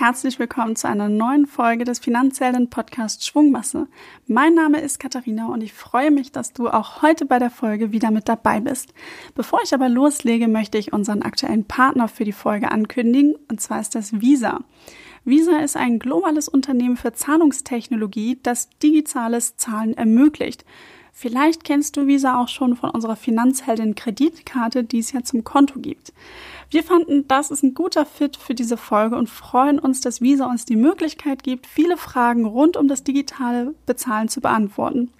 herzlich willkommen zu einer neuen Folge des Finanzhelden Podcasts Schwungmasse. Mein Name ist Katharina und ich freue mich, dass du auch heute bei der Folge wieder mit dabei bist. Bevor ich aber loslege, möchte ich unseren aktuellen Partner für die Folge ankündigen, und zwar ist das Visa. Visa ist ein globales Unternehmen für Zahlungstechnologie, das digitales Zahlen ermöglicht. Vielleicht kennst du Visa auch schon von unserer Finanzheldin Kreditkarte, die es ja zum Konto gibt. Wir fanden, das ist ein guter Fit für diese Folge und freuen uns, dass Visa uns die Möglichkeit gibt, viele Fragen rund um das digitale Bezahlen zu beantworten.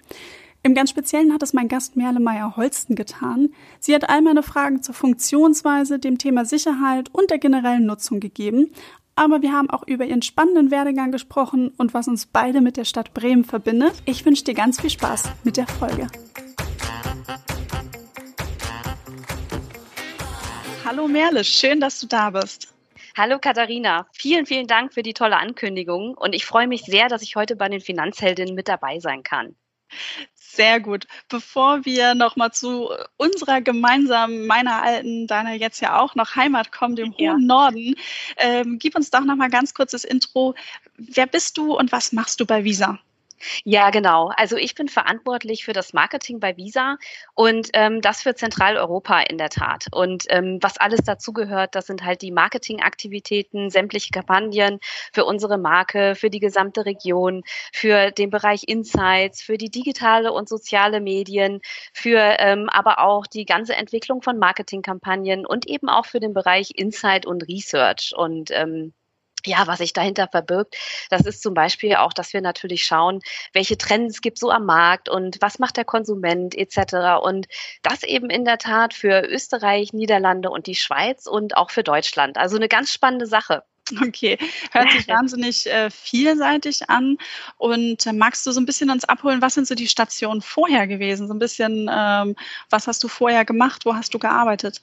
Im ganz Speziellen hat es mein Gast Merle Meyer-Holsten getan. Sie hat all meine Fragen zur Funktionsweise, dem Thema Sicherheit und der generellen Nutzung gegeben, aber wir haben auch über ihren spannenden Werdegang gesprochen und was uns beide mit der Stadt Bremen verbindet. Ich wünsche dir ganz viel Spaß mit der Folge. Hallo Merle, schön, dass du da bist. Hallo Katharina, vielen, vielen Dank für die tolle Ankündigung und ich freue mich sehr, dass ich heute bei den Finanzheldinnen mit dabei sein kann. Sehr gut. Bevor wir nochmal zu unserer gemeinsamen, meiner alten, deiner jetzt ja auch noch Heimat kommen, dem ja. hohen Norden, ähm, gib uns doch nochmal ganz kurzes Intro. Wer bist du und was machst du bei Visa? Ja, genau. Also ich bin verantwortlich für das Marketing bei Visa und ähm, das für Zentraleuropa in der Tat. Und ähm, was alles dazugehört, das sind halt die Marketingaktivitäten, sämtliche Kampagnen für unsere Marke, für die gesamte Region, für den Bereich Insights, für die digitale und soziale Medien, für ähm, aber auch die ganze Entwicklung von Marketingkampagnen und eben auch für den Bereich Insight und Research. Und ähm, ja, was sich dahinter verbirgt, das ist zum Beispiel auch, dass wir natürlich schauen, welche Trends gibt so am Markt und was macht der Konsument etc. Und das eben in der Tat für Österreich, Niederlande und die Schweiz und auch für Deutschland. Also eine ganz spannende Sache. Okay, hört sich wahnsinnig äh, vielseitig an. Und äh, magst du so ein bisschen uns abholen, was sind so die Stationen vorher gewesen? So ein bisschen, ähm, was hast du vorher gemacht? Wo hast du gearbeitet?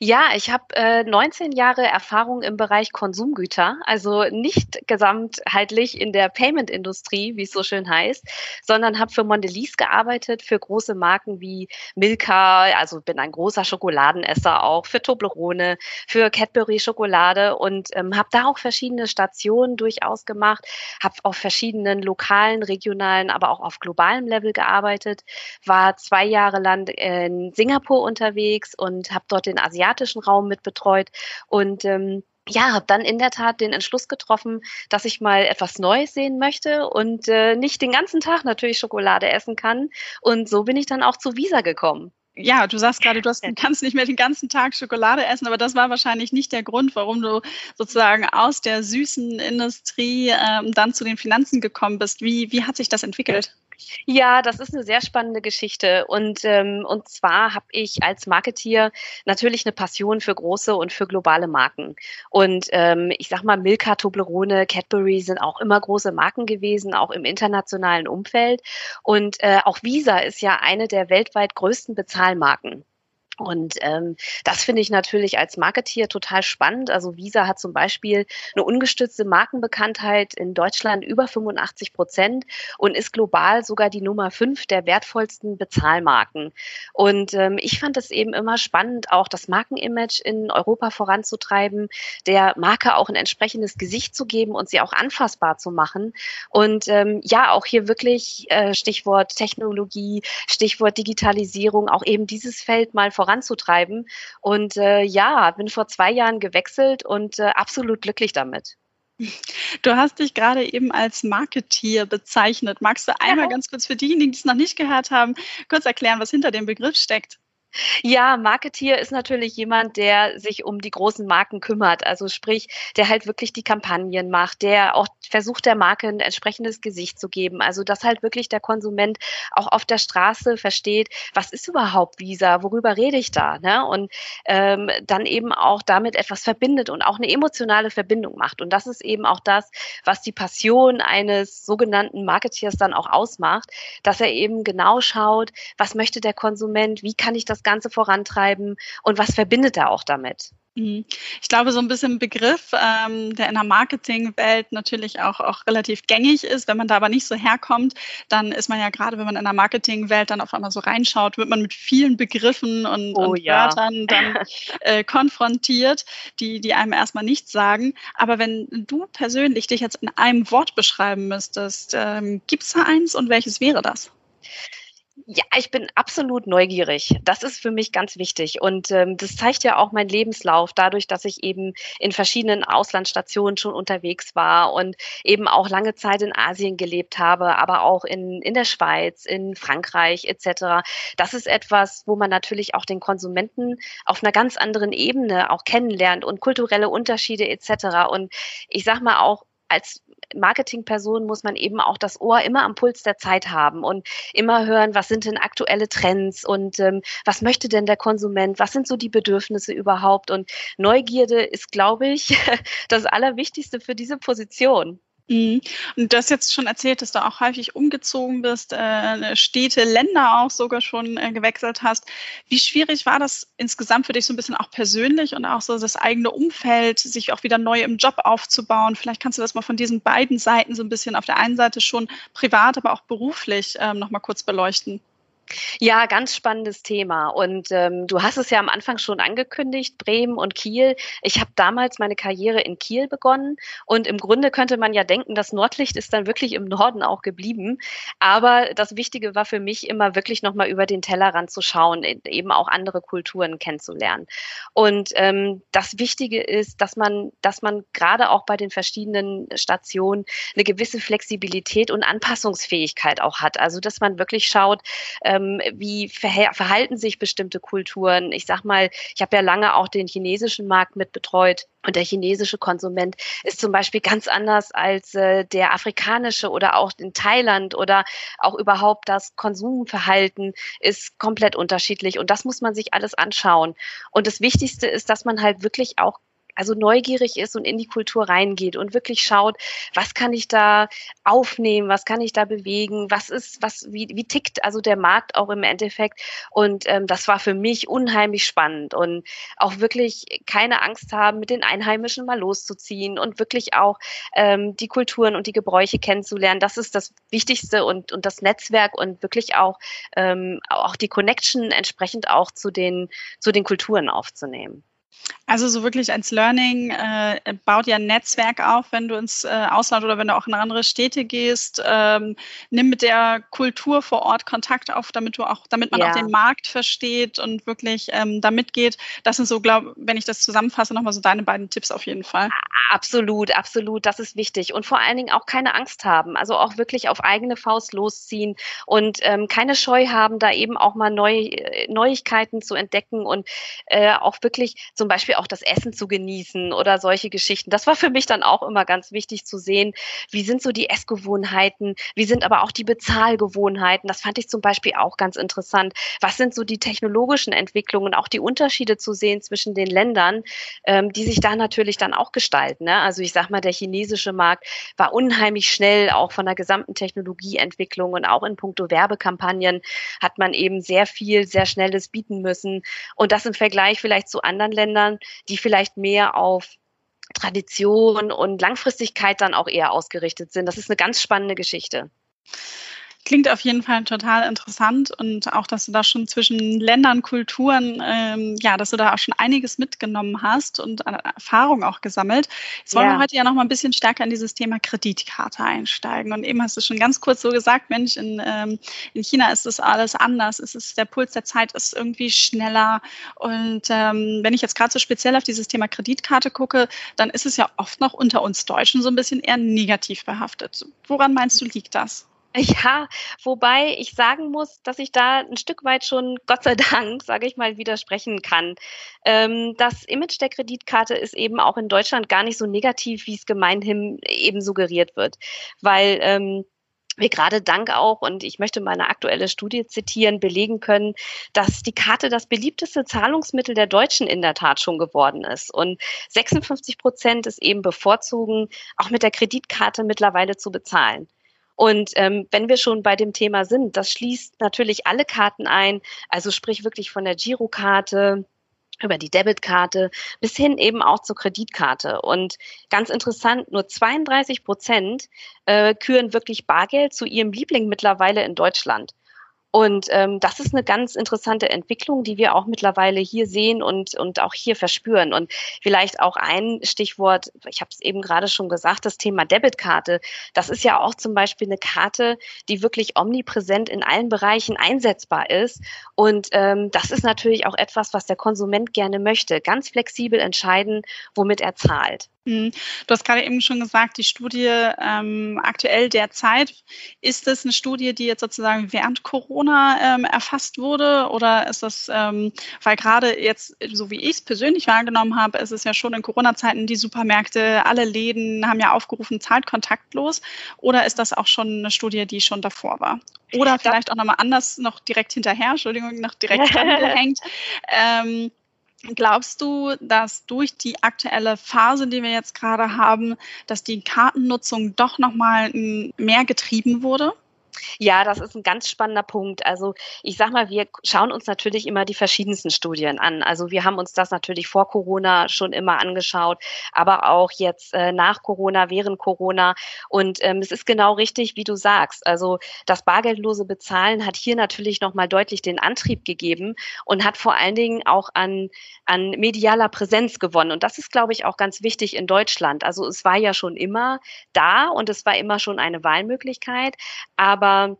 Ja, ich habe äh, 19 Jahre Erfahrung im Bereich Konsumgüter, also nicht gesamtheitlich in der Payment-Industrie, wie es so schön heißt, sondern habe für Mondelez gearbeitet, für große Marken wie Milka, also bin ein großer Schokoladenesser auch, für Toblerone, für Cadbury Schokolade und ähm, habe da auch verschiedene Stationen durchaus gemacht, habe auf verschiedenen lokalen, regionalen, aber auch auf globalem Level gearbeitet, war zwei Jahre lang in Singapur unterwegs und habe dort den asiatischen Raum mit betreut und ähm, ja, habe dann in der Tat den Entschluss getroffen, dass ich mal etwas Neues sehen möchte und äh, nicht den ganzen Tag natürlich Schokolade essen kann. Und so bin ich dann auch zu Visa gekommen. Ja, du sagst gerade, du, hast, kannst nicht mehr den ganzen Tag Schokolade essen, aber das war wahrscheinlich nicht der Grund, warum du sozusagen aus der süßen Industrie ähm, dann zu den Finanzen gekommen bist. Wie, wie hat sich das entwickelt? Ja, das ist eine sehr spannende Geschichte. Und, ähm, und zwar habe ich als Marketeer natürlich eine Passion für große und für globale Marken. Und ähm, ich sag mal, Milka, Toblerone, Cadbury sind auch immer große Marken gewesen, auch im internationalen Umfeld. Und äh, auch Visa ist ja eine der weltweit größten Bezahlmarken. Und ähm, das finde ich natürlich als Marketeer total spannend. Also Visa hat zum Beispiel eine ungestützte Markenbekanntheit in Deutschland über 85 Prozent und ist global sogar die Nummer fünf der wertvollsten Bezahlmarken. Und ähm, ich fand es eben immer spannend, auch das Markenimage in Europa voranzutreiben, der Marke auch ein entsprechendes Gesicht zu geben und sie auch anfassbar zu machen. Und ähm, ja, auch hier wirklich äh, Stichwort Technologie, Stichwort Digitalisierung, auch eben dieses Feld mal voranzutreiben voranzutreiben. Und äh, ja, bin vor zwei Jahren gewechselt und äh, absolut glücklich damit. Du hast dich gerade eben als Marketeer bezeichnet. Magst du einmal ja. ganz kurz für diejenigen, die es noch nicht gehört haben, kurz erklären, was hinter dem Begriff steckt? Ja, Marketeer ist natürlich jemand, der sich um die großen Marken kümmert. Also sprich, der halt wirklich die Kampagnen macht, der auch versucht, der Marke ein entsprechendes Gesicht zu geben. Also dass halt wirklich der Konsument auch auf der Straße versteht, was ist überhaupt Visa, worüber rede ich da? Ne? Und ähm, dann eben auch damit etwas verbindet und auch eine emotionale Verbindung macht. Und das ist eben auch das, was die Passion eines sogenannten Marketeers dann auch ausmacht, dass er eben genau schaut, was möchte der Konsument, wie kann ich das Ganze vorantreiben und was verbindet er auch damit? Mhm. Ich glaube, so ein bisschen Begriff, ähm, der in der Marketingwelt natürlich auch, auch relativ gängig ist. Wenn man da aber nicht so herkommt, dann ist man ja gerade, wenn man in der Marketingwelt dann auf einmal so reinschaut, wird man mit vielen Begriffen und, Oh und ja. Wörtern dann äh, konfrontiert, die, die einem erstmal nichts sagen. Aber wenn du persönlich dich jetzt in einem Wort beschreiben müsstest, ähm, gibt es da eins und welches wäre das? Ja, ich bin absolut neugierig. Das ist für mich ganz wichtig. Und ähm, das zeigt ja auch mein Lebenslauf, dadurch, dass ich eben in verschiedenen Auslandsstationen schon unterwegs war und eben auch lange Zeit in Asien gelebt habe, aber auch in, in der Schweiz, in Frankreich etc. Das ist etwas, wo man natürlich auch den Konsumenten auf einer ganz anderen Ebene auch kennenlernt und kulturelle Unterschiede etc. Und ich sag mal auch, als Marketingperson muss man eben auch das Ohr immer am Puls der Zeit haben und immer hören, was sind denn aktuelle Trends und ähm, was möchte denn der Konsument, was sind so die Bedürfnisse überhaupt. Und Neugierde ist, glaube ich, das Allerwichtigste für diese Position. Mhm. Und du hast jetzt schon erzählt, dass du auch häufig umgezogen bist, äh, Städte, Länder auch sogar schon äh, gewechselt hast. Wie schwierig war das insgesamt für dich so ein bisschen auch persönlich und auch so das eigene Umfeld, sich auch wieder neu im Job aufzubauen? Vielleicht kannst du das mal von diesen beiden Seiten so ein bisschen auf der einen Seite schon privat, aber auch beruflich ähm, nochmal kurz beleuchten. Ja, ganz spannendes Thema. Und ähm, du hast es ja am Anfang schon angekündigt, Bremen und Kiel. Ich habe damals meine Karriere in Kiel begonnen und im Grunde könnte man ja denken, das Nordlicht ist dann wirklich im Norden auch geblieben. Aber das Wichtige war für mich immer wirklich nochmal über den Tellerrand zu schauen, e, eben auch andere Kulturen kennenzulernen. Und ähm, das Wichtige ist, dass man, dass man gerade auch bei den verschiedenen Stationen eine gewisse Flexibilität und Anpassungsfähigkeit auch hat. Also dass man wirklich schaut, ähm, ähm, wie verhalten sich bestimmte Kulturen. Ich sag mal, ich habe ja lange auch den chinesischen Markt mit betreut. Und der chinesische Konsument ist zum Beispiel ganz anders als äh, der afrikanische oder auch in Thailand oder auch überhaupt das Konsumverhalten ist komplett unterschiedlich. Und das muss man sich alles anschauen. Und das Wichtigste ist, dass man halt wirklich auch also neugierig ist und in die Kultur reingeht und wirklich schaut, was kann ich da aufnehmen, was kann ich da bewegen, was ist, was, wie, wie tickt also der Markt auch im Endeffekt. Und ähm, das war für mich unheimlich spannend und auch wirklich keine Angst haben, mit den Einheimischen mal loszuziehen und wirklich auch ähm, die Kulturen und die Gebräuche kennenzulernen. Das ist das Wichtigste und, und das Netzwerk und wirklich auch, ähm, auch die Connection entsprechend auch zu den, zu den Kulturen aufzunehmen. Also so wirklich als Learning äh, baut ja ein Netzwerk auf, wenn du ins äh, Ausland oder wenn du auch in andere Städte gehst. Ähm, nimm mit der Kultur vor Ort Kontakt auf, damit du auch, damit man ja. auch den Markt versteht und wirklich ähm, da mitgeht. Das sind so, glaube wenn ich das zusammenfasse, nochmal so deine beiden Tipps auf jeden Fall. Absolut, absolut. Das ist wichtig. Und vor allen Dingen auch keine Angst haben. Also auch wirklich auf eigene Faust losziehen und ähm, keine Scheu haben, da eben auch mal neu, Neuigkeiten zu entdecken und äh, auch wirklich zum Beispiel auch das Essen zu genießen oder solche Geschichten. Das war für mich dann auch immer ganz wichtig zu sehen, wie sind so die Essgewohnheiten, wie sind aber auch die Bezahlgewohnheiten. Das fand ich zum Beispiel auch ganz interessant. Was sind so die technologischen Entwicklungen, auch die Unterschiede zu sehen zwischen den Ländern, ähm, die sich da natürlich dann auch gestalten. Ne? Also ich sag mal, der chinesische Markt war unheimlich schnell, auch von der gesamten Technologieentwicklung und auch in puncto Werbekampagnen hat man eben sehr viel, sehr schnelles bieten müssen. Und das im Vergleich vielleicht zu anderen Ländern Ländern, die vielleicht mehr auf Tradition und Langfristigkeit dann auch eher ausgerichtet sind. Das ist eine ganz spannende Geschichte. Klingt auf jeden Fall total interessant und auch, dass du da schon zwischen Ländern, Kulturen, ähm, ja, dass du da auch schon einiges mitgenommen hast und Erfahrung auch gesammelt. Jetzt wollen ja. wir heute ja noch mal ein bisschen stärker in dieses Thema Kreditkarte einsteigen. Und eben hast du schon ganz kurz so gesagt, Mensch, in, ähm, in China ist das alles anders. Es ist der Puls der Zeit ist irgendwie schneller. Und ähm, wenn ich jetzt gerade so speziell auf dieses Thema Kreditkarte gucke, dann ist es ja oft noch unter uns Deutschen so ein bisschen eher negativ behaftet. Woran meinst du, liegt das? Ja, wobei ich sagen muss, dass ich da ein Stück weit schon, Gott sei Dank, sage ich mal, widersprechen kann. Ähm, das Image der Kreditkarte ist eben auch in Deutschland gar nicht so negativ, wie es gemeinhin eben suggeriert wird. Weil ähm, wir gerade dank auch, und ich möchte meine aktuelle Studie zitieren, belegen können, dass die Karte das beliebteste Zahlungsmittel der Deutschen in der Tat schon geworden ist. Und 56 Prozent ist eben bevorzugen, auch mit der Kreditkarte mittlerweile zu bezahlen. Und ähm, wenn wir schon bei dem Thema sind, das schließt natürlich alle Karten ein, also sprich wirklich von der Girokarte über die Debitkarte bis hin eben auch zur Kreditkarte. Und ganz interessant, nur 32 Prozent äh, küren wirklich Bargeld zu ihrem Liebling mittlerweile in Deutschland. Und ähm, das ist eine ganz interessante Entwicklung, die wir auch mittlerweile hier sehen und, und auch hier verspüren. Und vielleicht auch ein Stichwort, ich habe es eben gerade schon gesagt, das Thema Debitkarte. Das ist ja auch zum Beispiel eine Karte, die wirklich omnipräsent in allen Bereichen einsetzbar ist. Und ähm, das ist natürlich auch etwas, was der Konsument gerne möchte. Ganz flexibel entscheiden, womit er zahlt. Mhm. Du hast gerade eben schon gesagt, die Studie ähm, aktuell derzeit, ist es eine Studie, die jetzt sozusagen während Corona ähm, erfasst wurde oder ist das, ähm, weil gerade jetzt, so wie ich es persönlich wahrgenommen habe, ist es ja schon in Corona-Zeiten, die Supermärkte, alle Läden haben ja aufgerufen, zahlt kontaktlos oder ist das auch schon eine Studie, die schon davor war? Oder vielleicht auch nochmal anders, noch direkt hinterher, Entschuldigung, noch direkt angehängt. ähm, Glaubst du, dass durch die aktuelle Phase, die wir jetzt gerade haben, dass die Kartennutzung doch nochmal mehr getrieben wurde? Ja, das ist ein ganz spannender Punkt. Also ich sag mal, wir schauen uns natürlich immer die verschiedensten Studien an. Also wir haben uns das natürlich vor Corona schon immer angeschaut, aber auch jetzt äh, nach Corona, während Corona. Und ähm, es ist genau richtig, wie du sagst. Also das bargeldlose Bezahlen hat hier natürlich nochmal deutlich den Antrieb gegeben und hat vor allen Dingen auch an, an medialer Präsenz gewonnen. Und das ist, glaube ich, auch ganz wichtig in Deutschland. Also es war ja schon immer da und es war immer schon eine Wahlmöglichkeit. Aber aber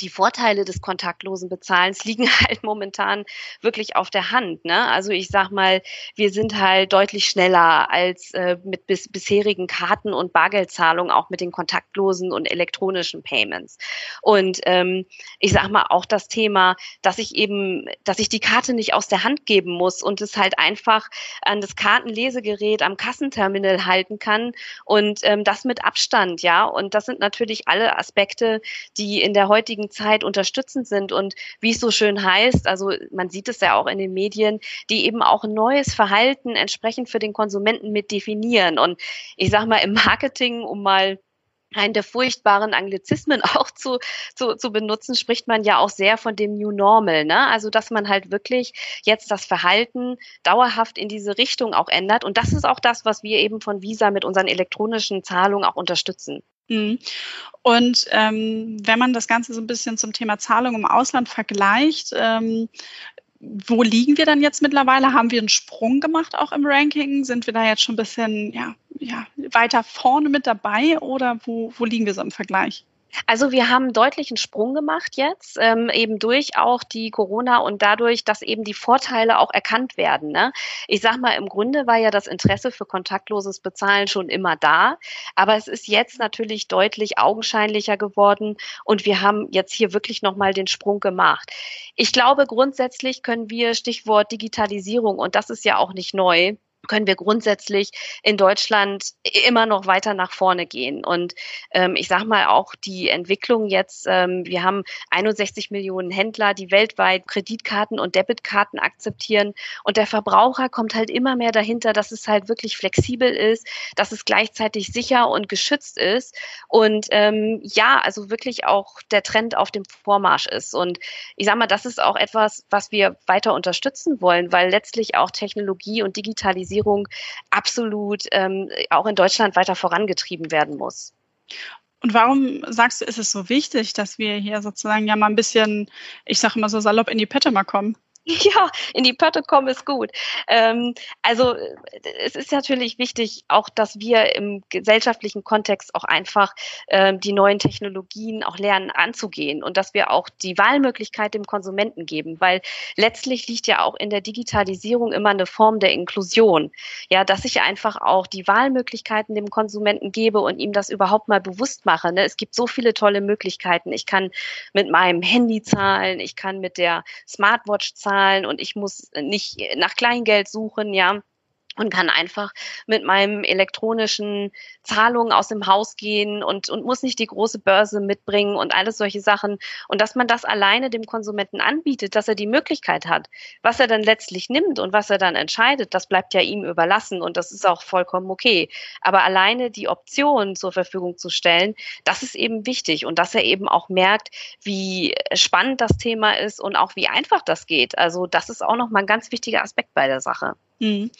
die Vorteile des kontaktlosen Bezahlens liegen halt momentan wirklich auf der Hand. Ne? Also ich sag mal, wir sind halt deutlich schneller als äh, mit bis, bisherigen Karten und Bargeldzahlungen, auch mit den kontaktlosen und elektronischen Payments. Und ähm, ich sag mal auch das Thema, dass ich eben, dass ich die Karte nicht aus der Hand geben muss und es halt einfach an das Kartenlesegerät am Kassenterminal halten kann und ähm, das mit Abstand, ja. Und das sind natürlich alle Aspekte, die in der heutigen heutigen Zeit unterstützend sind und wie es so schön heißt, also man sieht es ja auch in den Medien, die eben auch neues Verhalten entsprechend für den Konsumenten mit definieren. Und ich sage mal, im Marketing, um mal einen der furchtbaren Anglizismen auch zu, zu, zu benutzen, spricht man ja auch sehr von dem New Normal. Ne? Also, dass man halt wirklich jetzt das Verhalten dauerhaft in diese Richtung auch ändert. Und das ist auch das, was wir eben von Visa mit unseren elektronischen Zahlungen auch unterstützen. Mhm. Und ähm, wenn man das Ganze so ein bisschen zum Thema Zahlung im Ausland vergleicht, ähm, wo liegen wir dann jetzt mittlerweile? Haben wir einen Sprung gemacht auch im Ranking? Sind wir da jetzt schon ein bisschen ja, ja, weiter vorne mit dabei oder wo, wo liegen wir so im Vergleich? Also wir haben deutlichen Sprung gemacht jetzt, ähm, eben durch auch die Corona und dadurch, dass eben die Vorteile auch erkannt werden. Ne? Ich sag mal, im Grunde war ja das Interesse für kontaktloses Bezahlen schon immer da, aber es ist jetzt natürlich deutlich augenscheinlicher geworden und wir haben jetzt hier wirklich nochmal den Sprung gemacht. Ich glaube, grundsätzlich können wir Stichwort Digitalisierung, und das ist ja auch nicht neu, können wir grundsätzlich in Deutschland immer noch weiter nach vorne gehen. Und ähm, ich sage mal auch die Entwicklung jetzt, ähm, wir haben 61 Millionen Händler, die weltweit Kreditkarten und Debitkarten akzeptieren. Und der Verbraucher kommt halt immer mehr dahinter, dass es halt wirklich flexibel ist, dass es gleichzeitig sicher und geschützt ist. Und ähm, ja, also wirklich auch der Trend auf dem Vormarsch ist. Und ich sage mal, das ist auch etwas, was wir weiter unterstützen wollen, weil letztlich auch Technologie und Digitalisierung Digitalisierung absolut ähm, auch in Deutschland weiter vorangetrieben werden muss. Und warum sagst du, ist es so wichtig, dass wir hier sozusagen ja mal ein bisschen, ich sage immer so salopp, in die Pette mal kommen? Ja, in die Pötte kommen ist gut. Ähm, also es ist natürlich wichtig, auch dass wir im gesellschaftlichen Kontext auch einfach ähm, die neuen Technologien auch lernen anzugehen und dass wir auch die Wahlmöglichkeit dem Konsumenten geben, weil letztlich liegt ja auch in der Digitalisierung immer eine Form der Inklusion. Ja, dass ich einfach auch die Wahlmöglichkeiten dem Konsumenten gebe und ihm das überhaupt mal bewusst mache. Ne? Es gibt so viele tolle Möglichkeiten. Ich kann mit meinem Handy zahlen, ich kann mit der Smartwatch zahlen, zahlen und ich muss nicht nach Kleingeld suchen, ja. Und kann einfach mit meinem elektronischen Zahlungen aus dem Haus gehen und, und muss nicht die große Börse mitbringen und alles solche Sachen. Und dass man das alleine dem Konsumenten anbietet, dass er die Möglichkeit hat. Was er dann letztlich nimmt und was er dann entscheidet, das bleibt ja ihm überlassen und das ist auch vollkommen okay. Aber alleine die Option zur Verfügung zu stellen, das ist eben wichtig und dass er eben auch merkt, wie spannend das Thema ist und auch wie einfach das geht. Also das ist auch nochmal ein ganz wichtiger Aspekt bei der Sache. Mhm.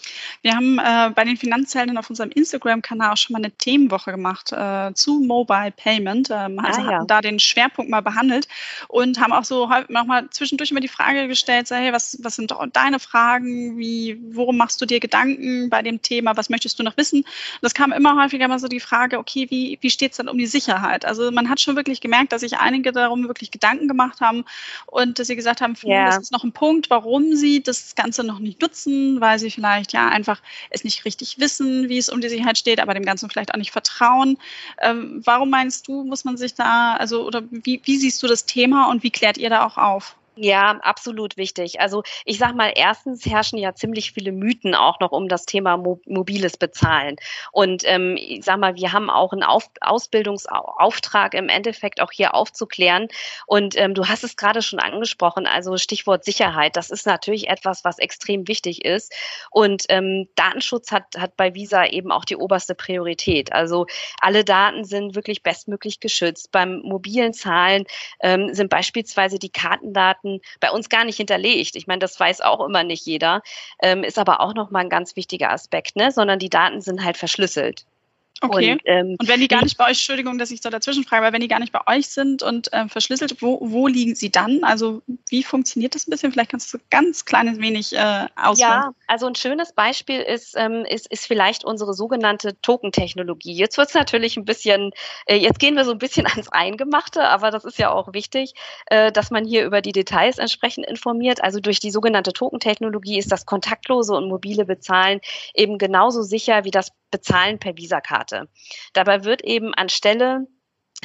Wir haben äh, bei den Finanzhelden auf unserem Instagram-Kanal auch schon mal eine Themenwoche gemacht äh, zu Mobile Payment. Ähm, also ah, ja. hatten da den Schwerpunkt mal behandelt und haben auch so nochmal zwischendurch immer die Frage gestellt, so, hey, was, was sind deine Fragen? Wie, worum machst du dir Gedanken bei dem Thema? Was möchtest du noch wissen? Das kam immer häufiger mal so die Frage, okay, wie, wie steht es dann um die Sicherheit? Also man hat schon wirklich gemerkt, dass sich einige darum wirklich Gedanken gemacht haben und dass sie gesagt haben, yeah. das ist noch ein Punkt, warum sie das Ganze noch nicht nutzen, weil sie vielleicht ja einfach es nicht richtig wissen, wie es um die Sicherheit steht, aber dem Ganzen vielleicht auch nicht vertrauen. Ähm, warum meinst du, muss man sich da, also oder wie, wie siehst du das Thema und wie klärt ihr da auch auf? Ja, absolut wichtig. Also ich sage mal, erstens herrschen ja ziemlich viele Mythen auch noch um das Thema mo mobiles Bezahlen. Und ähm, ich sag mal, wir haben auch einen Auf Ausbildungsauftrag im Endeffekt auch hier aufzuklären. Und ähm, du hast es gerade schon angesprochen, also Stichwort Sicherheit. Das ist natürlich etwas, was extrem wichtig ist. Und ähm, Datenschutz hat, hat bei Visa eben auch die oberste Priorität. Also alle Daten sind wirklich bestmöglich geschützt. Beim mobilen Zahlen ähm, sind beispielsweise die Kartendaten Daten bei uns gar nicht hinterlegt. Ich meine, das weiß auch immer nicht jeder, ähm, ist aber auch nochmal ein ganz wichtiger Aspekt, ne? sondern die Daten sind halt verschlüsselt. Okay. Und, ähm, und wenn die gar nicht bei euch, Entschuldigung, dass ich so dazwischen frage, aber wenn die gar nicht bei euch sind und äh, verschlüsselt, wo, wo liegen sie dann? Also wie funktioniert das ein bisschen? Vielleicht kannst du so ganz kleines wenig äh, ausführen. Ja, also ein schönes Beispiel ist, ähm, ist, ist vielleicht unsere sogenannte Token-Technologie. Jetzt wird es natürlich ein bisschen, äh, jetzt gehen wir so ein bisschen ans Eingemachte, aber das ist ja auch wichtig, äh, dass man hier über die Details entsprechend informiert. Also durch die sogenannte Token-Technologie ist das kontaktlose und mobile Bezahlen eben genauso sicher wie das Bezahlen per Visakarte. Dabei wird eben anstelle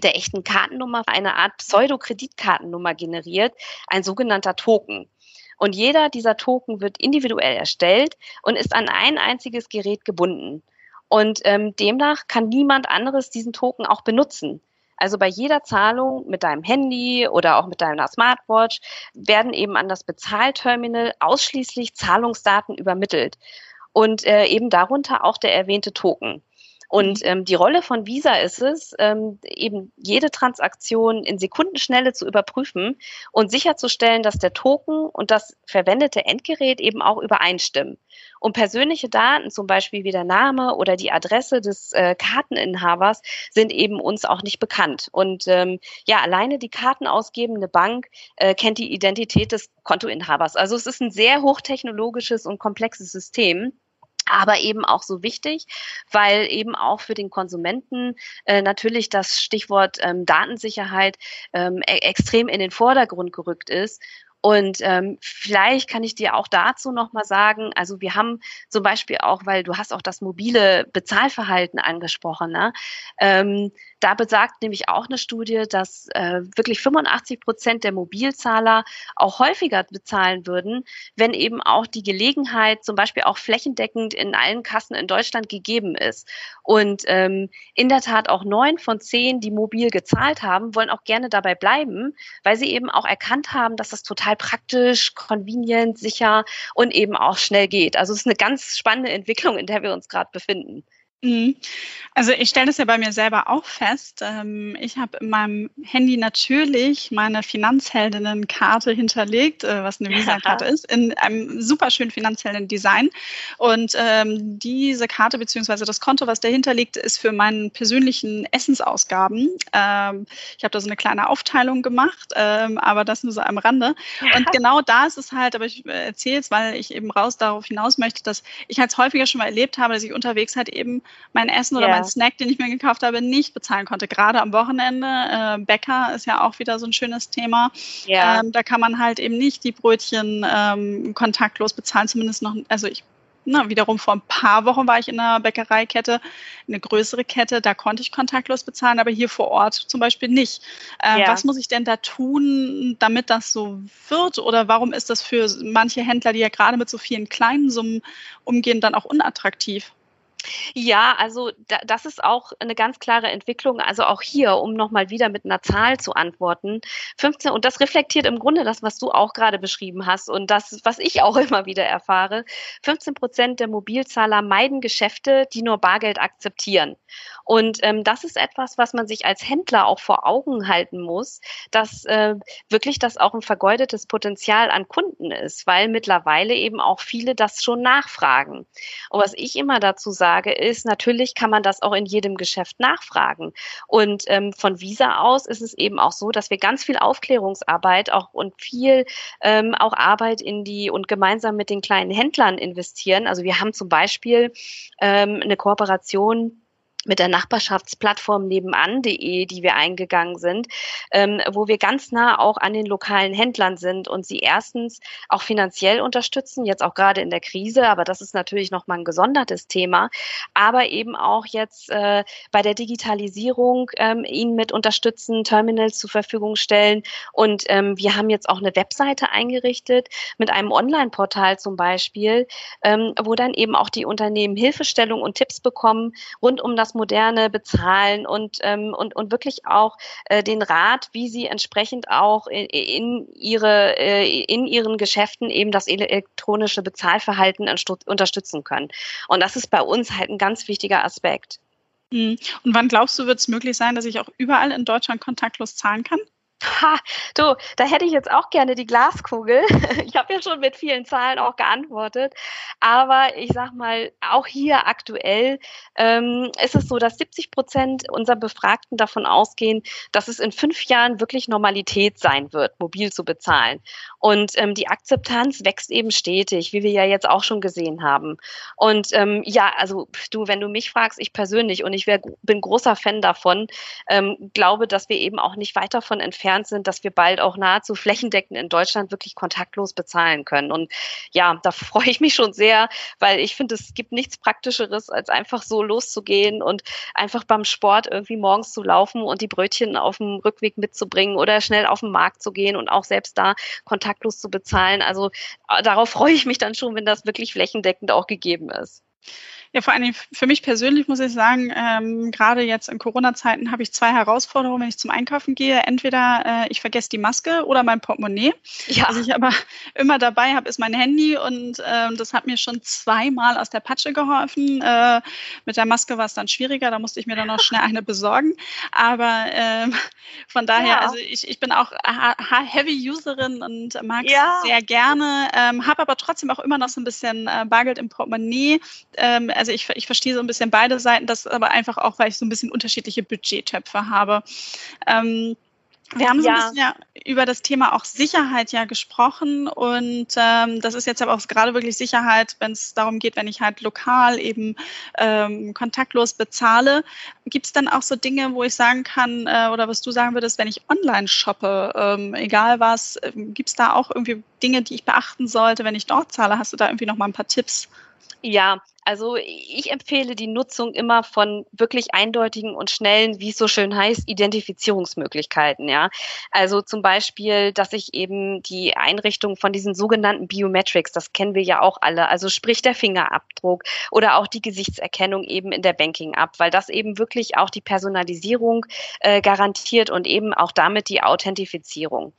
der echten Kartennummer eine Art Pseudo-Kreditkartennummer generiert, ein sogenannter Token. Und jeder dieser Token wird individuell erstellt und ist an ein einziges Gerät gebunden. Und ähm, demnach kann niemand anderes diesen Token auch benutzen. Also bei jeder Zahlung mit deinem Handy oder auch mit deiner Smartwatch werden eben an das Bezahlterminal ausschließlich Zahlungsdaten übermittelt und äh, eben darunter auch der erwähnte Token. Und ähm, die Rolle von Visa ist es, ähm, eben jede Transaktion in Sekundenschnelle zu überprüfen und sicherzustellen, dass der Token und das verwendete Endgerät eben auch übereinstimmen. Und persönliche Daten, zum Beispiel wie der Name oder die Adresse des äh, Karteninhabers, sind eben uns auch nicht bekannt. Und ähm, ja, alleine die kartenausgebende Bank äh, kennt die Identität des Kontoinhabers. Also es ist ein sehr hochtechnologisches und komplexes System aber eben auch so wichtig, weil eben auch für den Konsumenten äh, natürlich das Stichwort ähm, Datensicherheit ähm, e extrem in den Vordergrund gerückt ist und ähm, vielleicht kann ich dir auch dazu nochmal sagen, also wir haben zum Beispiel auch, weil du hast auch das mobile Bezahlverhalten angesprochen, ne? ähm, da besagt nämlich auch eine Studie, dass äh, wirklich 85 Prozent der Mobilzahler auch häufiger bezahlen würden, wenn eben auch die Gelegenheit zum Beispiel auch flächendeckend in allen Kassen in Deutschland gegeben ist. Und ähm, in der Tat auch neun von zehn, die mobil gezahlt haben, wollen auch gerne dabei bleiben, weil sie eben auch erkannt haben, dass das total praktisch, convenient, sicher und eben auch schnell geht. Also es ist eine ganz spannende Entwicklung, in der wir uns gerade befinden. Mhm. Also ich stelle das ja bei mir selber auch fest. Ähm, ich habe in meinem Handy natürlich meine Finanzheldinnen-Karte hinterlegt, äh, was eine Visa-Karte ist, in einem super schönen Finanzhelden-Design. Und ähm, diese Karte beziehungsweise das Konto, was dahinter liegt, ist für meinen persönlichen Essensausgaben. Ähm, ich habe da so eine kleine Aufteilung gemacht, aber das nur so am Rande. Und genau da ist es halt, aber ich äh, erzähle es, weil ich eben raus darauf hinaus möchte, dass ich halt häufiger schon mal erlebt habe, dass ich unterwegs halt eben mein Essen oder yeah. mein Snack, den ich mir gekauft habe, nicht bezahlen konnte. Gerade am Wochenende. Äh, Bäcker ist ja auch wieder so ein schönes Thema. Yeah. Ähm, da kann man halt eben nicht die Brötchen ähm, kontaktlos bezahlen, zumindest noch, also ich Na, wiederum vor ein paar Wochen war ich in einer Bäckereikette, eine größere Kette, da konnte ich kontaktlos bezahlen, aber hier vor Ort zum Beispiel nicht. Äh, ja. Was muss ich denn da tun, damit das so wird? Oder warum ist das für manche Händler, die ja gerade mit so vielen kleinen Summen umgehen, dann auch unattraktiv? Ja, also da, das ist auch eine ganz klare Entwicklung. Also auch hier, um nochmal wieder mit einer Zahl zu antworten, 15, und das reflektiert im Grunde das, was du auch gerade beschrieben hast und das, was ich auch immer wieder erfahre. 15 Prozent der Mobilzahler meiden Geschäfte, die nur Bargeld akzeptieren. Und ähm, das ist etwas, was man sich als Händler auch vor Augen halten muss, dass äh, wirklich das auch ein vergeudetes Potenzial an Kunden ist, weil mittlerweile eben auch viele das schon nachfragen. Und was ich immer dazu sage, ist, natürlich kann man das auch in jedem Geschäft nachfragen. Und ähm, von Visa aus ist es eben auch so, dass wir ganz viel Aufklärungsarbeit auch und viel ähm, auch Arbeit in die und gemeinsam mit den kleinen Händlern investieren. Also wir haben zum Beispiel ähm, eine Kooperation mit der Nachbarschaftsplattform nebenan.de, die wir eingegangen sind, ähm, wo wir ganz nah auch an den lokalen Händlern sind und sie erstens auch finanziell unterstützen, jetzt auch gerade in der Krise, aber das ist natürlich nochmal ein gesondertes Thema, aber eben auch jetzt äh, bei der Digitalisierung ähm, ihnen mit unterstützen, Terminals zur Verfügung stellen und ähm, wir haben jetzt auch eine Webseite eingerichtet mit einem Online-Portal zum Beispiel, ähm, wo dann eben auch die Unternehmen Hilfestellung und Tipps bekommen rund um das das moderne Bezahlen und, ähm, und, und wirklich auch äh, den Rat, wie sie entsprechend auch in, in, ihre, äh, in ihren Geschäften eben das elektronische Bezahlverhalten unterstützen können. Und das ist bei uns halt ein ganz wichtiger Aspekt. Hm. Und wann glaubst du, wird es möglich sein, dass ich auch überall in Deutschland kontaktlos zahlen kann? Ha, du, da hätte ich jetzt auch gerne die Glaskugel. Ich habe ja schon mit vielen Zahlen auch geantwortet. Aber ich sag mal, auch hier aktuell ähm, ist es so, dass 70 Prozent unserer Befragten davon ausgehen, dass es in fünf Jahren wirklich Normalität sein wird, mobil zu bezahlen. Und ähm, die Akzeptanz wächst eben stetig, wie wir ja jetzt auch schon gesehen haben. Und ähm, ja, also du, wenn du mich fragst, ich persönlich, und ich wär, bin großer Fan davon, ähm, glaube, dass wir eben auch nicht weit davon entfernt entfernt sind, dass wir bald auch nahezu flächendeckend in Deutschland wirklich kontaktlos bezahlen können. Und ja, da freue ich mich schon sehr, weil ich finde, es gibt nichts Praktischeres, als einfach so loszugehen und einfach beim Sport irgendwie morgens zu laufen und die Brötchen auf dem Rückweg mitzubringen oder schnell auf den Markt zu gehen und auch selbst da kontaktlos zu bezahlen. Also äh, darauf freue ich mich dann schon, wenn das wirklich flächendeckend auch gegeben ist. Ja, vor allem für mich persönlich muss ich sagen, ähm, gerade jetzt in Corona-Zeiten habe ich zwei Herausforderungen, wenn ich zum Einkaufen gehe. Entweder äh, ich vergesse die Maske oder mein Portemonnaie. Ja. Was ich aber immer dabei habe, ist mein Handy und äh, das hat mir schon zweimal aus der Patsche geholfen. Äh, mit der Maske war es dann schwieriger, da musste ich mir dann noch schnell eine besorgen. Aber äh, von daher, ja. also ich, ich bin auch Heavy-Userin und mag es ja. sehr gerne, ähm, habe aber trotzdem auch immer noch so ein bisschen äh, Bargeld im Portemonnaie. Ähm, also ich, ich verstehe so ein bisschen beide Seiten, das aber einfach auch, weil ich so ein bisschen unterschiedliche Budgettöpfe habe. Ähm, wir haben so ja. ein bisschen ja über das Thema auch Sicherheit ja gesprochen und ähm, das ist jetzt aber auch gerade wirklich Sicherheit, wenn es darum geht, wenn ich halt lokal eben ähm, kontaktlos bezahle. Gibt es dann auch so Dinge, wo ich sagen kann äh, oder was du sagen würdest, wenn ich online shoppe, ähm, egal was, äh, gibt es da auch irgendwie Dinge, die ich beachten sollte, wenn ich dort zahle? Hast du da irgendwie noch mal ein paar Tipps? Ja, also ich empfehle die Nutzung immer von wirklich eindeutigen und schnellen, wie es so schön heißt, Identifizierungsmöglichkeiten. Ja, also zum Beispiel, dass ich eben die Einrichtung von diesen sogenannten Biometrics, das kennen wir ja auch alle, also sprich der Fingerabdruck oder auch die Gesichtserkennung eben in der Banking App, weil das eben wirklich auch die Personalisierung äh, garantiert und eben auch damit die Authentifizierung.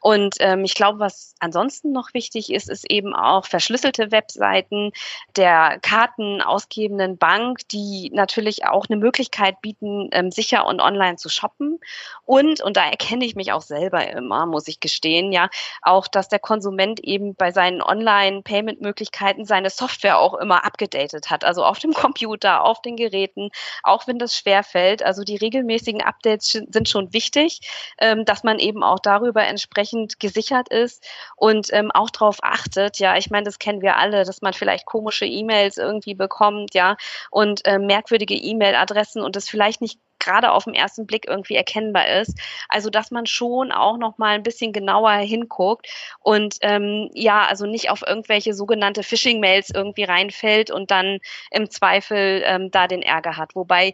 Und ähm, ich glaube, was ansonsten noch wichtig ist, ist eben auch verschlüsselte Webseiten der Karten Daten ausgebenden Bank, die natürlich auch eine Möglichkeit bieten, ähm, sicher und online zu shoppen. Und, und da erkenne ich mich auch selber immer, muss ich gestehen, ja, auch, dass der Konsument eben bei seinen Online-Payment-Möglichkeiten seine Software auch immer abgedatet hat. Also auf dem Computer, auf den Geräten, auch wenn das schwerfällt. Also die regelmäßigen Updates sind schon wichtig, ähm, dass man eben auch darüber entsprechend gesichert ist und ähm, auch darauf achtet. Ja, ich meine, das kennen wir alle, dass man vielleicht komische E-Mails irgendwie irgendwie bekommt, ja, und äh, merkwürdige E-Mail-Adressen und es vielleicht nicht gerade auf den ersten Blick irgendwie erkennbar ist. Also dass man schon auch noch mal ein bisschen genauer hinguckt und ähm, ja, also nicht auf irgendwelche sogenannte Phishing-Mails irgendwie reinfällt und dann im Zweifel ähm, da den Ärger hat. Wobei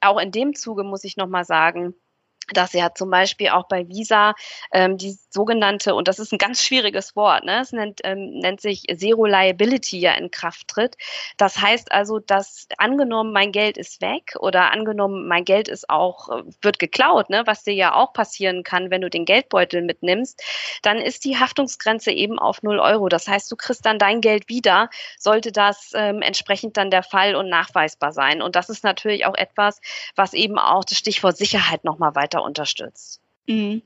auch in dem Zuge muss ich noch mal sagen, dass ja zum Beispiel auch bei Visa ähm, die sogenannte, und das ist ein ganz schwieriges Wort, ne? es nennt, ähm, nennt sich Zero Liability ja in Kraft tritt. Das heißt also, dass angenommen, mein Geld ist weg oder angenommen, mein Geld ist auch, äh, wird geklaut, ne? was dir ja auch passieren kann, wenn du den Geldbeutel mitnimmst, dann ist die Haftungsgrenze eben auf 0 Euro. Das heißt, du kriegst dann dein Geld wieder, sollte das ähm, entsprechend dann der Fall und nachweisbar sein. Und das ist natürlich auch etwas, was eben auch das Stichwort Sicherheit nochmal weiter unterstützt. Mhm.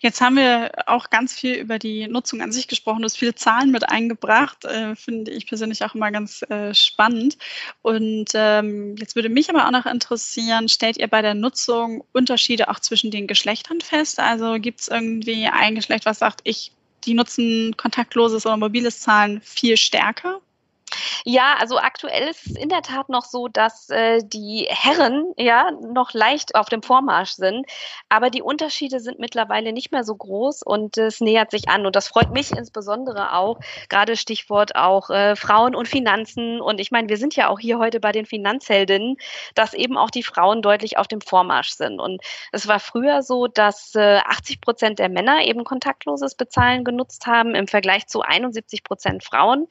Jetzt haben wir auch ganz viel über die Nutzung an sich gesprochen. Du hast viele Zahlen mit eingebracht, äh, finde ich persönlich auch immer ganz äh, spannend. Und ähm, jetzt würde mich aber auch noch interessieren, stellt ihr bei der Nutzung Unterschiede auch zwischen den Geschlechtern fest? Also gibt es irgendwie ein Geschlecht, was sagt, ich, die nutzen kontaktloses oder mobiles Zahlen viel stärker? Ja, also aktuell ist es in der Tat noch so, dass äh, die Herren ja noch leicht auf dem Vormarsch sind, aber die Unterschiede sind mittlerweile nicht mehr so groß und es nähert sich an. Und das freut mich insbesondere auch, gerade Stichwort auch äh, Frauen und Finanzen. Und ich meine, wir sind ja auch hier heute bei den Finanzheldinnen, dass eben auch die Frauen deutlich auf dem Vormarsch sind. Und es war früher so, dass äh, 80 Prozent der Männer eben kontaktloses Bezahlen genutzt haben im Vergleich zu 71 Prozent Frauen,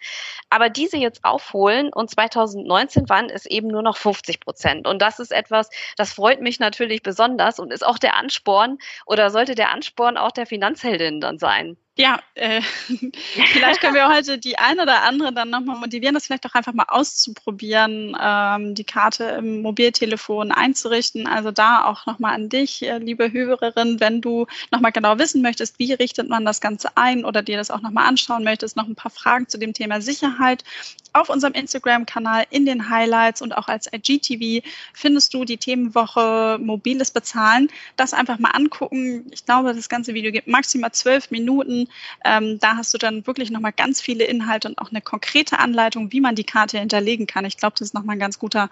aber diese jetzt aufholen und 2019 waren es eben nur noch 50 Prozent. Und das ist etwas, das freut mich natürlich besonders und ist auch der Ansporn oder sollte der Ansporn auch der Finanzheldin dann sein. Ja, äh, vielleicht können wir heute die ein oder andere dann nochmal motivieren, das vielleicht auch einfach mal auszuprobieren, ähm, die Karte im Mobiltelefon einzurichten. Also da auch nochmal an dich, äh, liebe Hörerin, wenn du nochmal genau wissen möchtest, wie richtet man das Ganze ein oder dir das auch nochmal anschauen möchtest, noch ein paar Fragen zu dem Thema Sicherheit. Auf unserem Instagram-Kanal in den Highlights und auch als IGTV findest du die Themenwoche mobiles Bezahlen. Das einfach mal angucken. Ich glaube, das ganze Video gibt maximal zwölf Minuten ähm, da hast du dann wirklich nochmal ganz viele Inhalte und auch eine konkrete Anleitung, wie man die Karte hinterlegen kann. Ich glaube, das ist nochmal ein ganz guter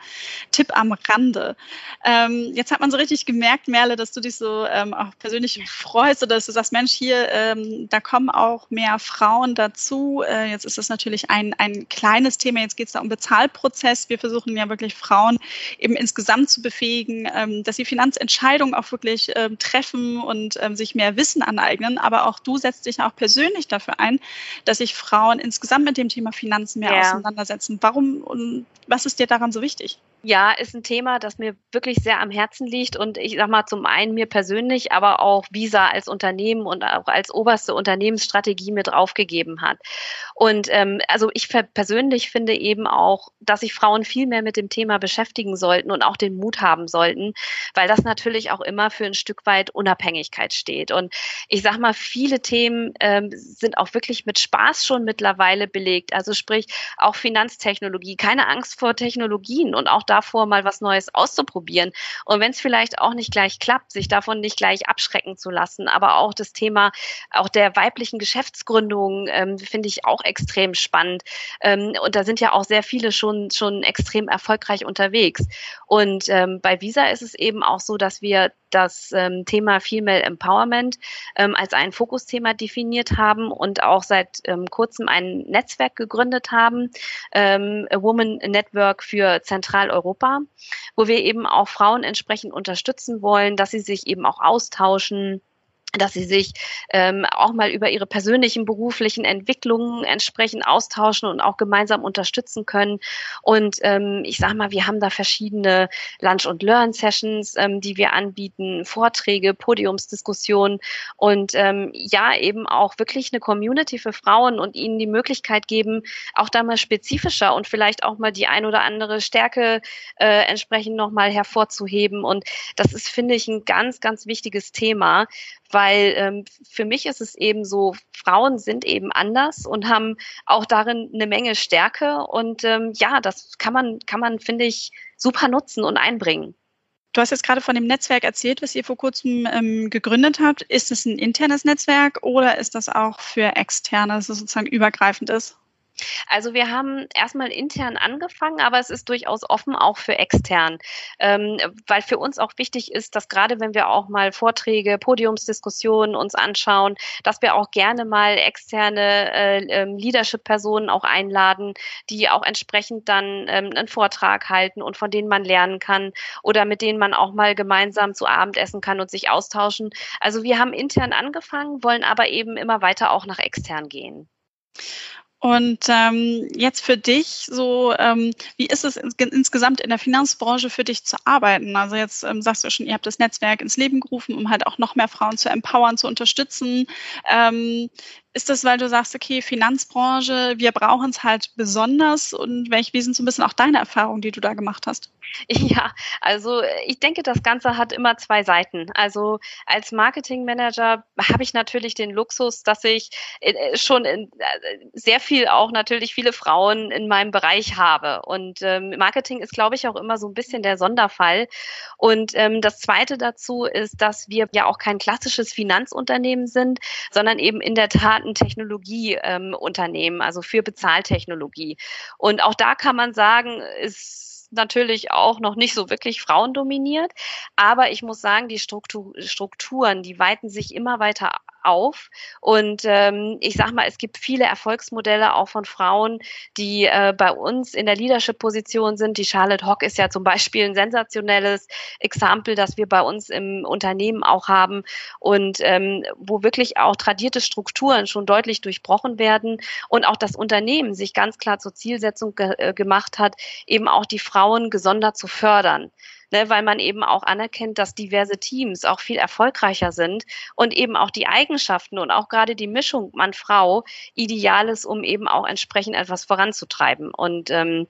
Tipp am Rande. Ähm, jetzt hat man so richtig gemerkt, Merle, dass du dich so ähm, auch persönlich freust oder dass du sagst, Mensch, hier, ähm, da kommen auch mehr Frauen dazu. Äh, jetzt ist das natürlich ein, ein kleines Thema. Jetzt geht es da um Bezahlprozess. Wir versuchen ja wirklich Frauen eben insgesamt zu befähigen, ähm, dass sie Finanzentscheidungen auch wirklich ähm, treffen und sich mehr Wissen aneignen. Aber auch du setzt dich auch persönlich dafür ein, dass sich Frauen insgesamt mit dem Thema Finanzen mehr ja. auseinandersetzen. Warum und was ist dir daran so wichtig? Ja, ist ein Thema, das mir wirklich sehr am Herzen liegt und ich sag mal zum einen mir persönlich, aber auch Visa als Unternehmen und auch als oberste Unternehmensstrategie mit draufgegeben hat. Und ähm, also ich persönlich finde eben auch, dass sich Frauen viel mehr mit dem Thema beschäftigen sollten und auch den Mut haben sollten, weil das natürlich auch immer für ein Stück weit Unabhängigkeit steht. Und ich sag mal, viele Themen ähm, sind auch wirklich mit Spaß schon mittlerweile belegt. Also sprich auch Finanztechnologie, keine Angst vor Technologien und auch davor, mal was Neues auszuprobieren. Und wenn es vielleicht auch nicht gleich klappt, sich davon nicht gleich abschrecken zu lassen. Aber auch das Thema auch der weiblichen Geschäftsgründung ähm, finde ich auch extrem spannend. Ähm, und da sind ja auch sehr viele schon, schon extrem erfolgreich unterwegs. Und ähm, bei Visa ist es eben auch so, dass wir das ähm, Thema Female Empowerment ähm, als ein Fokusthema definiert haben und auch seit ähm, kurzem ein Netzwerk gegründet haben, ähm, A Woman Network für Zentraleuropa, wo wir eben auch Frauen entsprechend unterstützen wollen, dass sie sich eben auch austauschen, dass sie sich ähm, auch mal über ihre persönlichen beruflichen Entwicklungen entsprechend austauschen und auch gemeinsam unterstützen können. Und ähm, ich sage mal, wir haben da verschiedene Lunch- und Learn-Sessions, ähm, die wir anbieten, Vorträge, Podiumsdiskussionen und ähm, ja, eben auch wirklich eine Community für Frauen und ihnen die Möglichkeit geben, auch da mal spezifischer und vielleicht auch mal die ein oder andere Stärke äh, entsprechend nochmal hervorzuheben. Und das ist, finde ich, ein ganz, ganz wichtiges Thema, weil ähm, für mich ist es eben so, Frauen sind eben anders und haben auch darin eine Menge Stärke und ähm, ja, das kann man, kann man, finde ich, super nutzen und einbringen. Du hast jetzt gerade von dem Netzwerk erzählt, was ihr vor kurzem ähm, gegründet habt. Ist es ein internes Netzwerk oder ist das auch für externe, dass es sozusagen übergreifend ist? Also wir haben erstmal intern angefangen, aber es ist durchaus offen auch für extern, ähm, weil für uns auch wichtig ist, dass gerade wenn wir auch mal Vorträge, Podiumsdiskussionen uns anschauen, dass wir auch gerne mal externe äh, ähm, Leadership-Personen auch einladen, die auch entsprechend dann ähm, einen Vortrag halten und von denen man lernen kann oder mit denen man auch mal gemeinsam zu Abend essen kann und sich austauschen. Also wir haben intern angefangen, wollen aber eben immer weiter auch nach extern gehen. Und ähm, jetzt für dich so, ähm, wie ist es ins insgesamt in der Finanzbranche für dich zu arbeiten? Also jetzt ähm, sagst du schon, ihr habt das Netzwerk ins Leben gerufen, um halt auch noch mehr Frauen zu empowern, zu unterstützen. Ähm, ist das, weil du sagst, okay, Finanzbranche, wir brauchen es halt besonders und welch, wie sind so ein bisschen auch deine Erfahrungen, die du da gemacht hast? Ja, also ich denke, das Ganze hat immer zwei Seiten. Also als Marketingmanager habe ich natürlich den Luxus, dass ich äh, schon in, äh, sehr viel auch natürlich viele Frauen in meinem Bereich habe. Und ähm, Marketing ist, glaube ich, auch immer so ein bisschen der Sonderfall. Und ähm, das Zweite dazu ist, dass wir ja auch kein klassisches Finanzunternehmen sind, sondern eben in der Tat ein Technologieunternehmen, ähm, also für Bezahltechnologie. Und auch da kann man sagen, ist natürlich auch noch nicht so wirklich frauendominiert. Aber ich muss sagen, die Struktur, Strukturen, die weiten sich immer weiter auf. Und ähm, ich sag mal, es gibt viele Erfolgsmodelle auch von Frauen, die äh, bei uns in der Leadership-Position sind. Die Charlotte Hock ist ja zum Beispiel ein sensationelles Exempel, das wir bei uns im Unternehmen auch haben und ähm, wo wirklich auch tradierte Strukturen schon deutlich durchbrochen werden und auch das Unternehmen sich ganz klar zur Zielsetzung ge äh, gemacht hat, eben auch die Frauen gesondert zu fördern ne, weil man eben auch anerkennt, dass diverse Teams auch viel erfolgreicher sind und eben auch die Eigenschaften und auch gerade die Mischung Mann-Frau ideal ist, um eben auch entsprechend etwas voranzutreiben. Und ähm,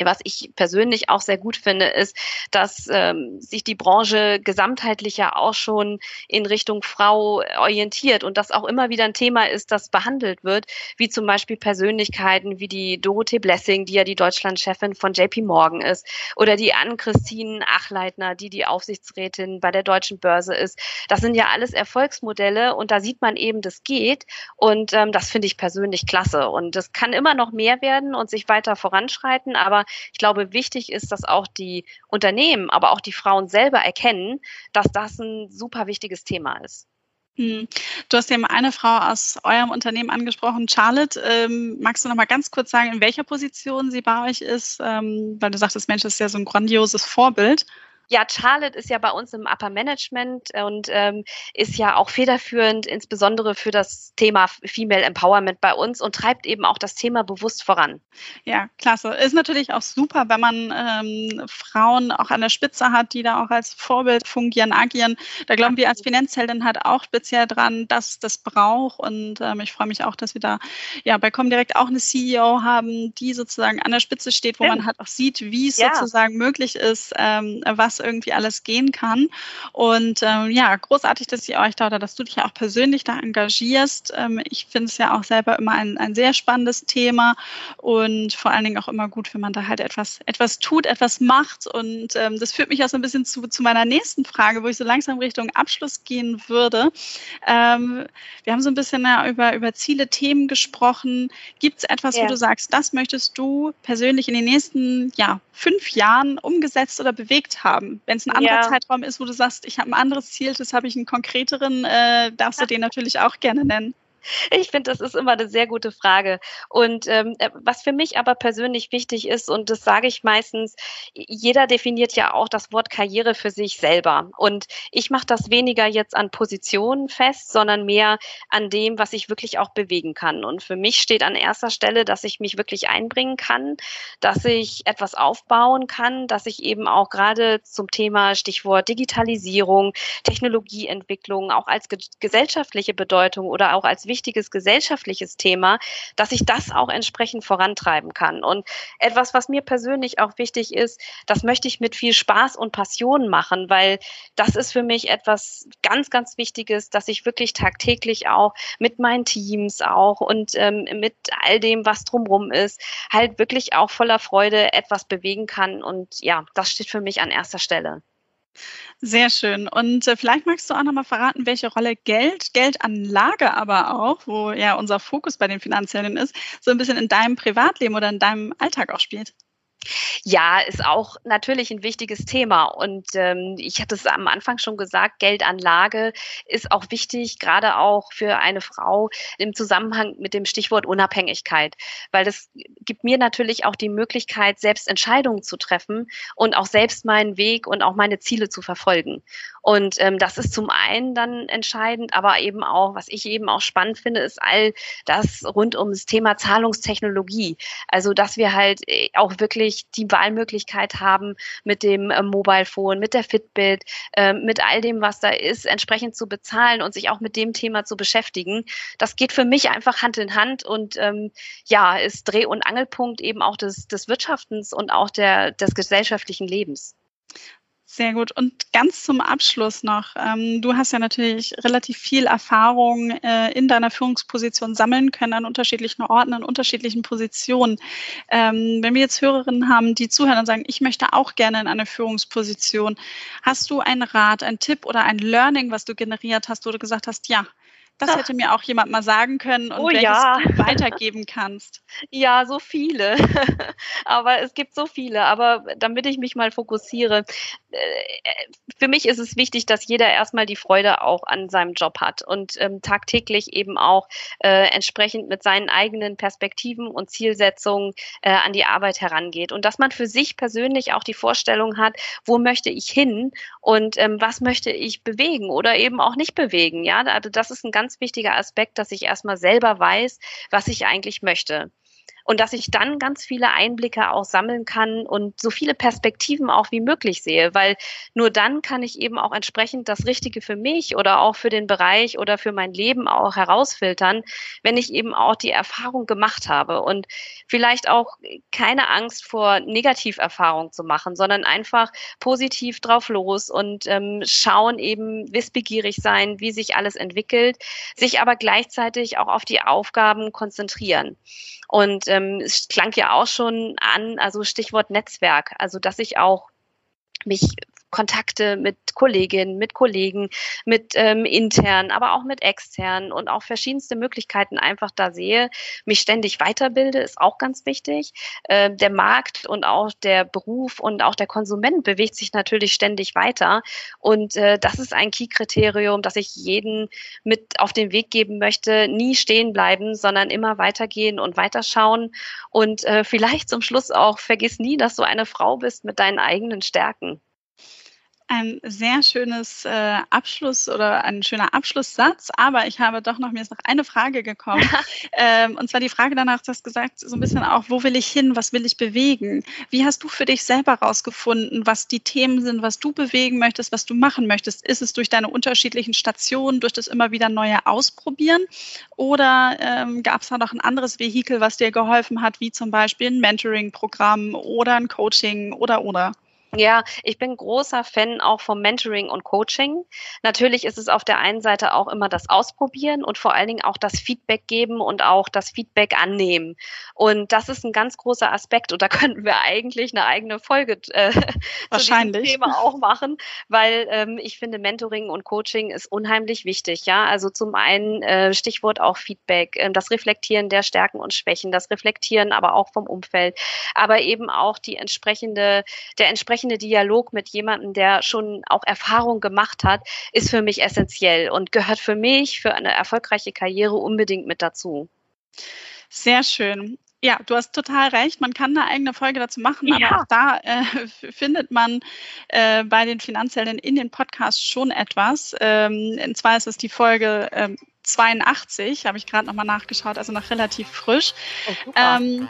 was ich persönlich auch sehr gut finde, ist, dass ähm, sich die Branche gesamtheitlich ja auch schon in Richtung Frau orientiert und das auch immer wieder ein Thema ist, das behandelt wird, wie zum Beispiel Persönlichkeiten wie die Dorothee Blessing, die ja die Deutschlandchefin von JP Morgan ist, oder die Ann-Christine Achleitner, die die Aufsichtsrätin bei der Deutschen Börse ist. Das sind ja alles Erfolgsmodelle und da sieht man eben, das geht und ähm, das finde ich persönlich klasse und das kann immer noch mehr werden und sich weiter voranschreiten, aber ich glaube, wichtig ist, dass auch die Unternehmen, aber auch die Frauen selber erkennen, dass das ein super wichtiges Thema ist. Hm. Du hast eben eine Frau aus eurem Unternehmen angesprochen, Charlotte. Ähm, magst du noch mal ganz kurz sagen, in welcher Position sie bei euch ist? Ähm, weil du Mensch, das ist ja so ein grandioses Vorbild. Ja, Charlotte ist ja bei uns im Upper Management und ähm, ist ja auch federführend, insbesondere für das Thema Female Empowerment bei uns und treibt eben auch das Thema bewusst voran. Ja, klasse. Ist natürlich auch super, wenn man ähm, Frauen auch an der Spitze hat, die da auch als Vorbild fungieren, agieren. Da glauben wir als Finanzheldin halt auch speziell dran, dass das braucht und ähm, ich freue mich auch, dass wir da ja bei Comdirect auch eine CEO haben, die sozusagen an der Spitze steht, wo ja. man halt auch sieht, wie es ja. sozusagen möglich ist, ähm, was irgendwie alles gehen kann. Und ähm, ja, großartig, dass ihr euch da oder dass du dich ja auch persönlich da engagierst. Ähm, ich finde es ja auch selber immer ein, ein sehr spannendes Thema und vor allen Dingen auch immer gut, wenn man da halt etwas, etwas tut, etwas macht. Und ähm, das führt mich auch so ein bisschen zu, zu meiner nächsten Frage, wo ich so langsam Richtung Abschluss gehen würde. Ähm, wir haben so ein bisschen ja, über, über Ziele, Themen gesprochen. Gibt es etwas, ja. wo du sagst, das möchtest du persönlich in den nächsten ja, fünf Jahren umgesetzt oder bewegt haben? Wenn es ein anderer ja. Zeitraum ist, wo du sagst, ich habe ein anderes Ziel, das habe ich einen konkreteren, äh, darfst du den natürlich auch gerne nennen. Ich finde, das ist immer eine sehr gute Frage. Und ähm, äh, was für mich aber persönlich wichtig ist, und das sage ich meistens, jeder definiert ja auch das Wort Karriere für sich selber. Und ich mache das weniger jetzt an Positionen fest, sondern mehr an dem, was ich wirklich auch bewegen kann. Und für mich steht an erster Stelle, dass ich mich wirklich einbringen kann, dass ich etwas aufbauen kann, dass ich eben auch gerade zum Thema Stichwort Digitalisierung, Technologieentwicklung auch als ge gesellschaftliche Bedeutung oder auch als wichtiges gesellschaftliches Thema, dass ich das auch entsprechend vorantreiben kann. Und etwas, was mir persönlich auch wichtig ist, das möchte ich mit viel Spaß und Passion machen, weil das ist für mich etwas ganz, ganz Wichtiges, dass ich wirklich tagtäglich auch mit meinen Teams auch und ähm, mit all dem, was drumherum ist, halt wirklich auch voller Freude etwas bewegen kann. Und ja, das steht für mich an erster Stelle. Sehr schön. Und äh, vielleicht magst du auch nochmal verraten, welche Rolle Geld, Geldanlage aber auch, wo ja unser Fokus bei den Finanziellen ist, so ein bisschen in deinem Privatleben oder in deinem Alltag auch spielt. Ja, ist auch natürlich ein wichtiges Thema. Und ähm, ich hatte es am Anfang schon gesagt, Geldanlage ist auch wichtig, gerade auch für eine Frau im Zusammenhang mit dem Stichwort Unabhängigkeit. Weil das gibt mir natürlich auch die Möglichkeit, selbst Entscheidungen zu treffen und auch selbst meinen Weg und auch meine Ziele zu verfolgen. Und ähm, das ist zum einen dann entscheidend, aber eben auch, was ich eben auch spannend finde, ist all das rund um das Thema Zahlungstechnologie. Also, dass wir halt äh, auch wirklich die Wahlmöglichkeit haben, mit dem äh, Mobile Phone, mit der Fitbit, äh, mit all dem, was da ist, entsprechend zu bezahlen und sich auch mit dem Thema zu beschäftigen. Das geht für mich einfach Hand in Hand und ähm, ja, ist Dreh- und Angelpunkt eben auch des, des Wirtschaftens und auch der, des gesellschaftlichen Lebens. Sehr gut. Und ganz zum Abschluss noch. Ähm, du hast ja natürlich relativ viel Erfahrung äh, in deiner Führungsposition sammeln können an unterschiedlichen Orten, an unterschiedlichen Positionen. Ähm, wenn wir jetzt Hörerinnen haben, die zuhören und sagen, ich möchte auch gerne in eine Führungsposition, hast du einen Rat, einen Tipp oder ein Learning, was du generiert hast, wo du gesagt hast, ja, das hätte mir auch jemand mal sagen können und oh, welches ja. du weitergeben kannst. Ja, so viele. aber es gibt so viele. Aber damit ich mich mal fokussiere, äh, für mich ist es wichtig, dass jeder erstmal die Freude auch an seinem Job hat und ähm, tagtäglich eben auch äh, entsprechend mit seinen eigenen Perspektiven und Zielsetzungen äh, an die Arbeit herangeht. Und dass man für sich persönlich auch die Vorstellung hat, wo möchte ich hin und ähm, was möchte ich bewegen oder eben auch nicht bewegen. Ja, also das ist ein ganz ganz wichtiger Aspekt, dass ich erstmal selber weiß, was ich eigentlich möchte und dass ich dann ganz viele Einblicke auch sammeln kann und so viele Perspektiven auch wie möglich sehe, weil nur dann kann ich eben auch entsprechend das Richtige für mich oder auch für den Bereich oder für mein Leben auch herausfiltern, wenn ich eben auch die Erfahrung gemacht habe und vielleicht auch keine Angst vor Negativerfahrungen zu machen, sondern einfach positiv drauf los und ähm, schauen eben wissbegierig sein, wie sich alles entwickelt, sich aber gleichzeitig auch auf die Aufgaben konzentrieren. Und ähm, es klang ja auch schon an, also Stichwort Netzwerk, also dass ich auch mich Kontakte mit Kolleginnen, mit Kollegen, mit ähm, intern, aber auch mit extern und auch verschiedenste Möglichkeiten einfach da sehe, mich ständig weiterbilde, ist auch ganz wichtig. Äh, der Markt und auch der Beruf und auch der Konsument bewegt sich natürlich ständig weiter. Und äh, das ist ein Key-Kriterium, das ich jeden mit auf den Weg geben möchte. Nie stehen bleiben, sondern immer weitergehen und weiterschauen. Und äh, vielleicht zum Schluss auch, vergiss nie, dass du eine Frau bist mit deinen eigenen Stärken ein sehr schönes äh, Abschluss oder ein schöner Abschlusssatz, aber ich habe doch noch, mir ist noch eine Frage gekommen. ähm, und zwar die Frage danach, du hast gesagt, so ein bisschen auch, wo will ich hin, was will ich bewegen? Wie hast du für dich selber rausgefunden, was die Themen sind, was du bewegen möchtest, was du machen möchtest? Ist es durch deine unterschiedlichen Stationen, durch das immer wieder neue Ausprobieren? Oder ähm, gab es da noch ein anderes Vehikel, was dir geholfen hat, wie zum Beispiel ein Mentoring-Programm oder ein Coaching oder oder? Ja, ich bin großer Fan auch vom Mentoring und Coaching. Natürlich ist es auf der einen Seite auch immer das Ausprobieren und vor allen Dingen auch das Feedback geben und auch das Feedback annehmen. Und das ist ein ganz großer Aspekt und da könnten wir eigentlich eine eigene Folge äh, Wahrscheinlich. zu diesem Thema auch machen, weil ähm, ich finde Mentoring und Coaching ist unheimlich wichtig. Ja, also zum einen äh, Stichwort auch Feedback, äh, das Reflektieren der Stärken und Schwächen, das Reflektieren aber auch vom Umfeld, aber eben auch die entsprechende der entsprechende entsprechende Dialog mit jemandem, der schon auch Erfahrung gemacht hat, ist für mich essentiell und gehört für mich für eine erfolgreiche Karriere unbedingt mit dazu. Sehr schön. Ja, du hast total recht. Man kann eine eigene Folge dazu machen, ja. aber auch da äh, findet man äh, bei den Finanzhelden in den Podcasts schon etwas. Ähm, und zwar ist es die Folge ähm, 82, habe ich gerade nochmal nachgeschaut, also noch relativ frisch. Oh, ähm,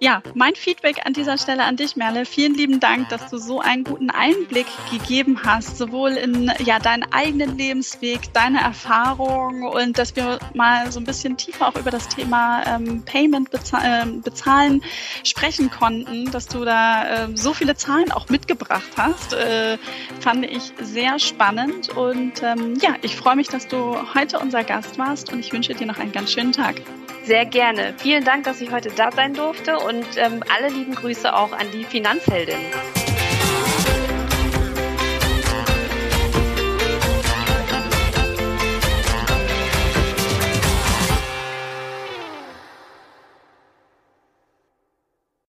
ja, mein Feedback an dieser Stelle an dich, Merle. Vielen lieben Dank, dass du so einen guten Einblick gegeben hast, sowohl in ja, deinen eigenen Lebensweg, deine Erfahrung und dass wir mal so ein bisschen tiefer auch über das Thema ähm, Payment bezahl äh, bezahlen sprechen konnten, dass du da äh, so viele Zahlen auch mitgebracht hast. Äh, fand ich sehr spannend und ähm, ja, ich freue mich, dass du heute unser Gast warst und ich wünsche dir noch einen ganz schönen Tag. Sehr gerne. Vielen Dank, dass ich heute da sein durfte und ähm, alle lieben Grüße auch an die Finanzheldin.